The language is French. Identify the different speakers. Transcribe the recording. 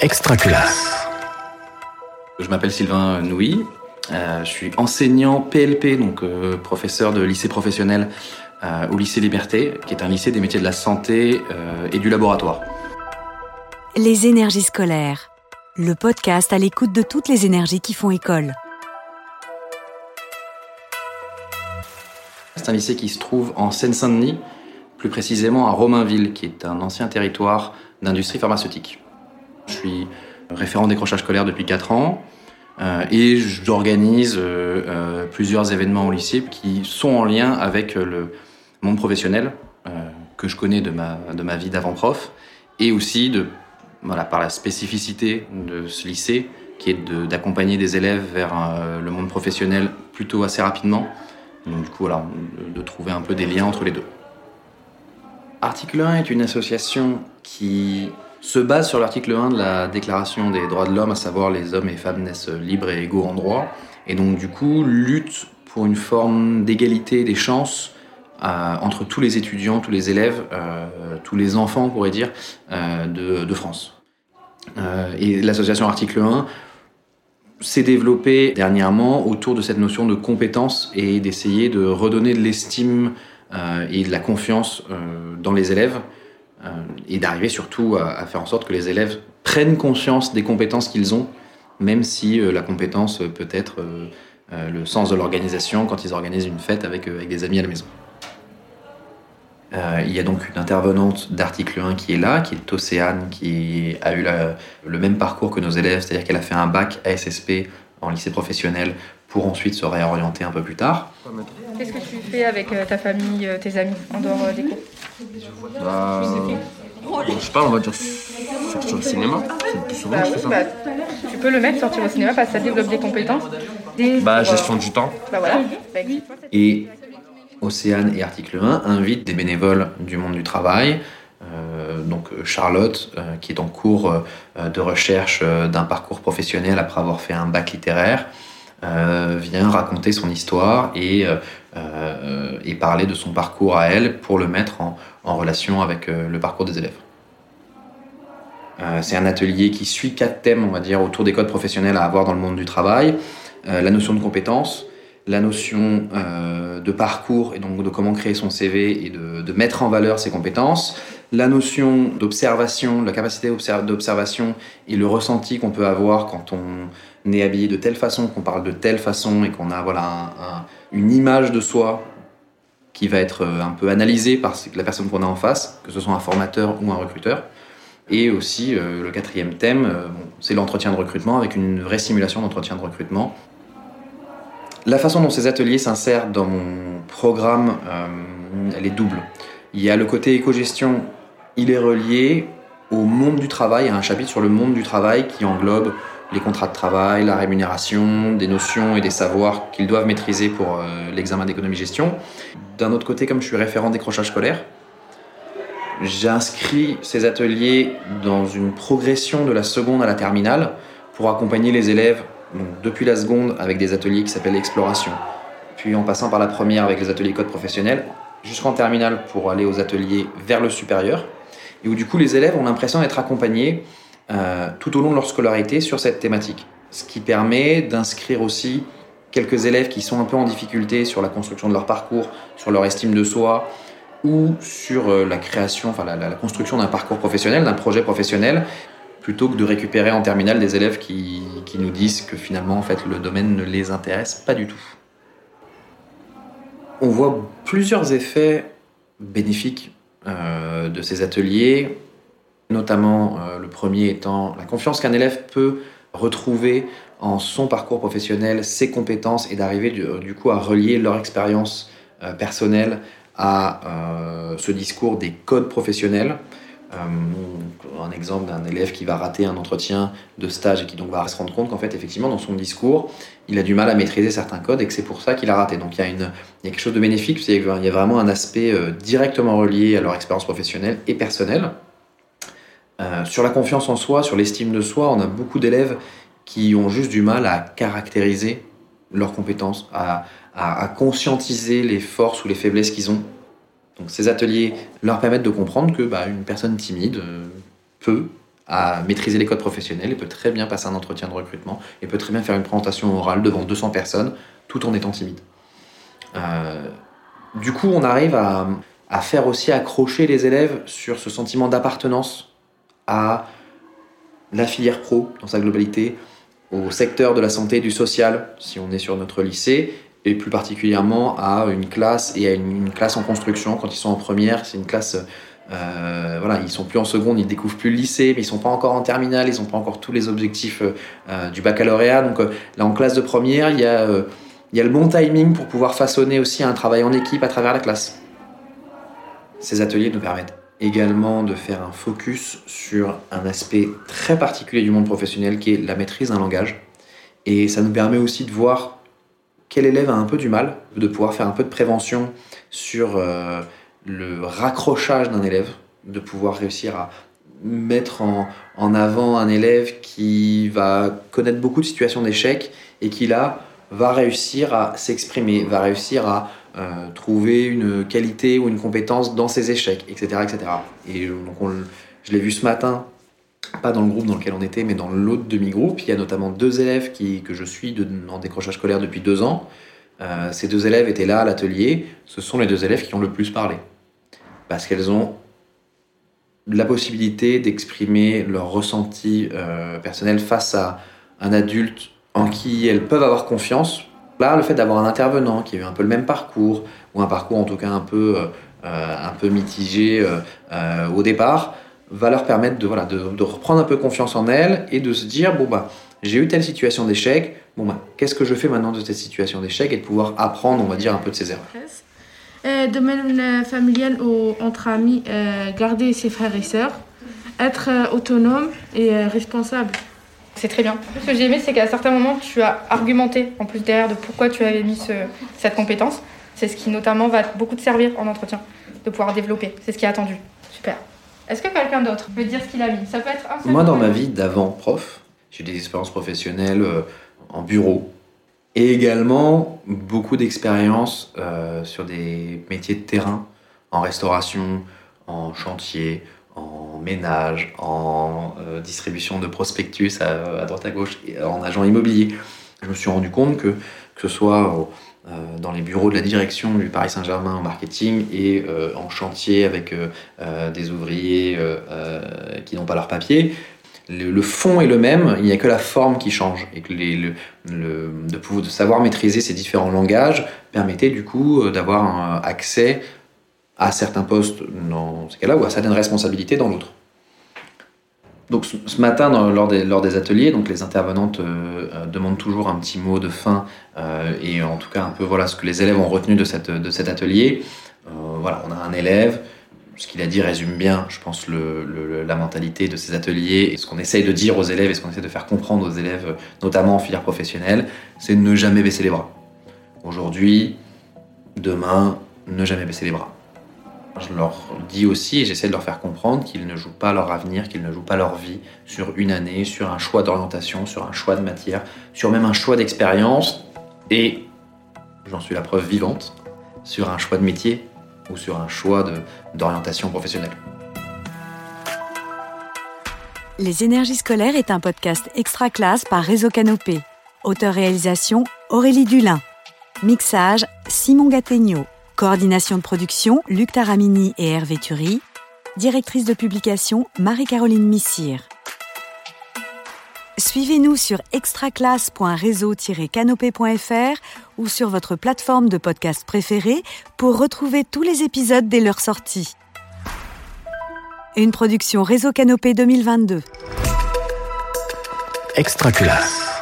Speaker 1: Extraculasse.
Speaker 2: Je m'appelle Sylvain Nouy. Euh, je suis enseignant PLP, donc euh, professeur de lycée professionnel euh, au lycée Liberté, qui est un lycée des métiers de la santé euh, et du laboratoire.
Speaker 3: Les énergies scolaires. Le podcast à l'écoute de toutes les énergies qui font école.
Speaker 2: C'est un lycée qui se trouve en Seine-Saint-Denis, plus précisément à Romainville, qui est un ancien territoire d'industrie pharmaceutique. Je suis référent décrochage scolaire depuis 4 ans euh, et j'organise euh, euh, plusieurs événements au lycée qui sont en lien avec le monde professionnel que je connais de ma, de ma vie d'avant-prof et aussi de, voilà, par la spécificité de ce lycée qui est d'accompagner des élèves vers le monde professionnel plutôt assez rapidement. Donc du coup, voilà, de, de trouver un peu des liens entre les deux. Article 1 est une association qui se base sur l'article 1 de la Déclaration des droits de l'homme, à savoir les hommes et femmes naissent libres et égaux en droit, et donc du coup lutte pour une forme d'égalité des chances euh, entre tous les étudiants, tous les élèves, euh, tous les enfants, on pourrait dire, euh, de, France. Et l'association Article 1 s'est développée dernièrement autour de cette notion de compétence et d'essayer de redonner de l'estime et de la confiance dans les élèves et d'arriver surtout à, faire en sorte que les élèves prennent conscience des compétences qu'ils ont, même si euh, la compétence euh, peut être euh, euh, le sens de l'organisation quand ils organisent une fête avec, euh, avec des amis à la maison. Euh, il y a donc une intervenante d'article 1 qui est là, qui est Océane, qui a eu le même parcours que nos élèves, c'est-à-dire qu'elle a fait un bac ASSP en lycée professionnel pour ensuite se réorienter un peu plus tard.
Speaker 4: Qu'est-ce que tu fais avec euh, ta famille, euh, tes amis, en dehors euh, des cours
Speaker 5: Bah, je sais pas, on va dire sortir au cinéma. C'est le plus souvent
Speaker 4: Bah
Speaker 5: que je
Speaker 4: oui,
Speaker 5: fais ça.
Speaker 4: bah, tu peux le mettre, sortir au cinéma, parce que ça développe des compétences. Des,
Speaker 5: Bah, gestion du temps.
Speaker 4: Bah voilà.
Speaker 2: Et Océane et Article 1 invitent des bénévoles du monde du travail. Euh, donc Charlotte, euh, qui est en cours euh, de recherche d'un parcours professionnel après avoir fait un bac littéraire, euh, vient raconter son histoire et, euh, euh, et parler de son parcours à elle pour le mettre en, relation avec le parcours des élèves. C'est un atelier qui suit quatre thèmes, on va dire, autour des codes professionnels à avoir dans le monde du travail. La notion de compétence, la notion de parcours et donc de comment créer son CV et de mettre en valeur ses compétences, la notion d'observation, la capacité obser- d'observation et le ressenti qu'on peut avoir quand on est habillé de telle façon, qu'on parle de telle façon et qu'on a voilà, un- un- une image de soi qui va être euh, un peu analysée par la personne qu'on a en face, que ce soit un formateur ou un recruteur. Et aussi, euh, le quatrième thème, euh, c'est l'entretien de recrutement avec une vraie simulation d'entretien de recrutement la façon dont ces ateliers s'insèrent dans mon programme, elle est double. Il y a le côté éco-gestion, il est relié au monde du travail, à un chapitre sur le monde du travail qui englobe les contrats de travail, la rémunération, des notions et des savoirs qu'ils doivent maîtriser pour euh, l'examen d'économie-gestion. D'un autre côté, comme je suis référent décrochage scolaire, j'inscris ces ateliers dans une progression de la seconde à la terminale pour accompagner les élèves depuis la seconde avec des ateliers qui s'appellent l'exploration, puis en passant par la première avec les ateliers code professionnel, jusqu'en terminale pour aller aux ateliers vers le supérieur, et où du coup les élèves ont l'impression d'être accompagnés euh, tout au long de leur scolarité sur cette thématique. Ce qui permet d'inscrire aussi quelques élèves qui sont un peu en difficulté sur la construction de leur parcours, sur leur estime de soi, ou sur euh, la création, enfin la, la- construction d'un parcours professionnel, d'un projet professionnel, plutôt que de récupérer en terminale des élèves qui, qui nous disent que finalement en fait le domaine ne les intéresse pas du tout. On voit plusieurs effets bénéfiques euh, de ces ateliers, notamment euh, le premier étant la confiance qu'un élève peut retrouver en son parcours professionnel, ses compétences et d'arriver du, coup à relier leur expérience euh, personnelle à ce discours des codes professionnels. Euh, un exemple d'un élève qui va rater un entretien de stage et qui donc va se rendre compte qu'en fait, effectivement, dans son discours, il a du mal à maîtriser certains codes et que c'est pour ça qu'il a raté. Donc il y a, une, il y a quelque chose de bénéfique, c'est qu'il y a vraiment un aspect euh, directement relié à leur expérience professionnelle et personnelle. Euh, sur la confiance en soi, sur l'estime de soi, on a beaucoup d'élèves qui ont juste du mal à caractériser leurs compétences, à, à, à conscientiser les forces ou les faiblesses qu'ils ont. Donc ces ateliers leur permettent de comprendre que bah, une personne timide euh, peut maîtriser les codes professionnels et peut très bien passer un entretien de recrutement et peut très bien faire une présentation orale devant 200 personnes tout en étant timide. Euh, du coup, on arrive à, à, faire aussi accrocher les élèves sur ce sentiment d'appartenance à la filière pro dans sa globalité, au secteur de la santé et du social, si on est sur notre lycée, et plus particulièrement à une classe et à une, classe en construction quand ils sont en première. C'est une classe, euh, voilà, ils sont plus en seconde, ils découvrent plus le lycée, mais ils sont pas encore en terminale, ils n'ont pas encore tous les objectifs euh, du baccalauréat. Donc euh, là, en classe de première, il y a euh, il y a le bon timing pour pouvoir façonner aussi un travail en équipe à travers la classe. Ces ateliers nous permettent également de faire un focus sur un aspect très particulier du monde professionnel qui est la maîtrise d'un langage. Et ça nous permet aussi de voir quel élève a un peu du mal, de pouvoir faire un peu de prévention sur euh, le raccrochage d'un élève, de pouvoir réussir à mettre en, avant un élève qui va connaître beaucoup de situations d'échec et qui là va réussir à s'exprimer, va réussir à euh, trouver une qualité ou une compétence dans ses échecs, etc. etc. Et donc on, je l'ai vu ce matin, pas dans le groupe dans lequel on était, mais dans l'autre demi-groupe. Il y a notamment deux élèves qui, que je suis de, en décrochage scolaire depuis deux ans. Euh, ces deux élèves étaient là à l'atelier. Ce sont les deux élèves qui ont le plus parlé. Parce qu'elles ont la possibilité d'exprimer leur ressenti euh, personnel face à un adulte en qui elles peuvent avoir confiance. Là, le fait d'avoir un intervenant qui a eu un peu le même parcours, ou un parcours en tout cas un peu, euh, un peu mitigé euh, euh, au départ, va leur permettre de, voilà, de, de, reprendre un peu confiance en elles et de se dire, bon bah, j'ai eu telle situation d'échec, bon bah, qu'est-ce que je fais maintenant de cette situation d'échec et de pouvoir apprendre, on va dire, un peu de ses erreurs.
Speaker 1: Euh, domaine familial ou entre amis, euh, garder ses frères et sœurs, être euh, autonome et responsable.
Speaker 4: C'est très bien. Ce que j'ai aimé, c'est qu'à certains moments, tu as argumenté en plus derrière de pourquoi tu avais mis ce, cette compétence. C'est ce qui notamment va beaucoup te servir en entretien, de pouvoir développer. C'est ce qui est attendu. Super. Est-ce que quelqu'un d'autre peut dire ce qu'il a mis? Ça peut être un seul
Speaker 2: Moi, dans ma vie d'avant prof, j'ai eu des expériences professionnelles euh, en bureau et également beaucoup d'expériences euh, sur des métiers de terrain, en restauration, en chantier, en ménage, en euh, distribution de prospectus à, à, droite à gauche, et en agent immobilier. Je me suis rendu compte que, que ce soit euh, dans les bureaux de la direction du Paris Saint-Germain en marketing et euh, en chantier avec euh, des ouvriers qui n'ont pas leur papier, le, fond est le même, il n'y a que la forme qui change. Et le, de, pouvoir, de savoir maîtriser ces différents langages permettait du coup d'avoir accès à certains postes dans ce cas-là ou à certaines responsabilités dans l'autre. Donc ce matin, lors, des, ateliers, donc les intervenantes euh, demandent toujours un petit mot de fin euh, et en tout cas un peu voilà ce que les élèves ont retenu de, cet atelier. Euh, voilà, on a un élève, ce qu'il a dit résume bien, je pense, la mentalité de ces ateliers et ce qu'on essaye de dire aux élèves et ce qu'on essaie de faire comprendre aux élèves, notamment en filière professionnelle, c'est ne jamais baisser les bras. Aujourd'hui, demain, ne jamais baisser les bras. Je leur dis aussi et j'essaie de leur faire comprendre qu'ils ne jouent pas leur avenir, qu'ils ne jouent pas leur vie sur une année, sur un choix d'orientation, sur un choix de matière, sur même un choix d'expérience et, j'en suis la preuve vivante, sur un choix de métier ou sur un choix d'orientation professionnelle.
Speaker 3: Les énergies scolaires est un podcast extra classe par Réseau Canopé. Auteur-réalisation Aurélie Dulin. Mixage Simon Gattegno. Coordination de production, Luc Taramini et Hervé Thury. Directrice de publication, Marie-Caroline Missire. Suivez-nous sur extraclasse.réseau-canopé.fr ou sur votre plateforme de podcast préférée pour retrouver tous les épisodes dès leur sortie. Une production Réseau Canopé 2022.
Speaker 6: Extraclasse.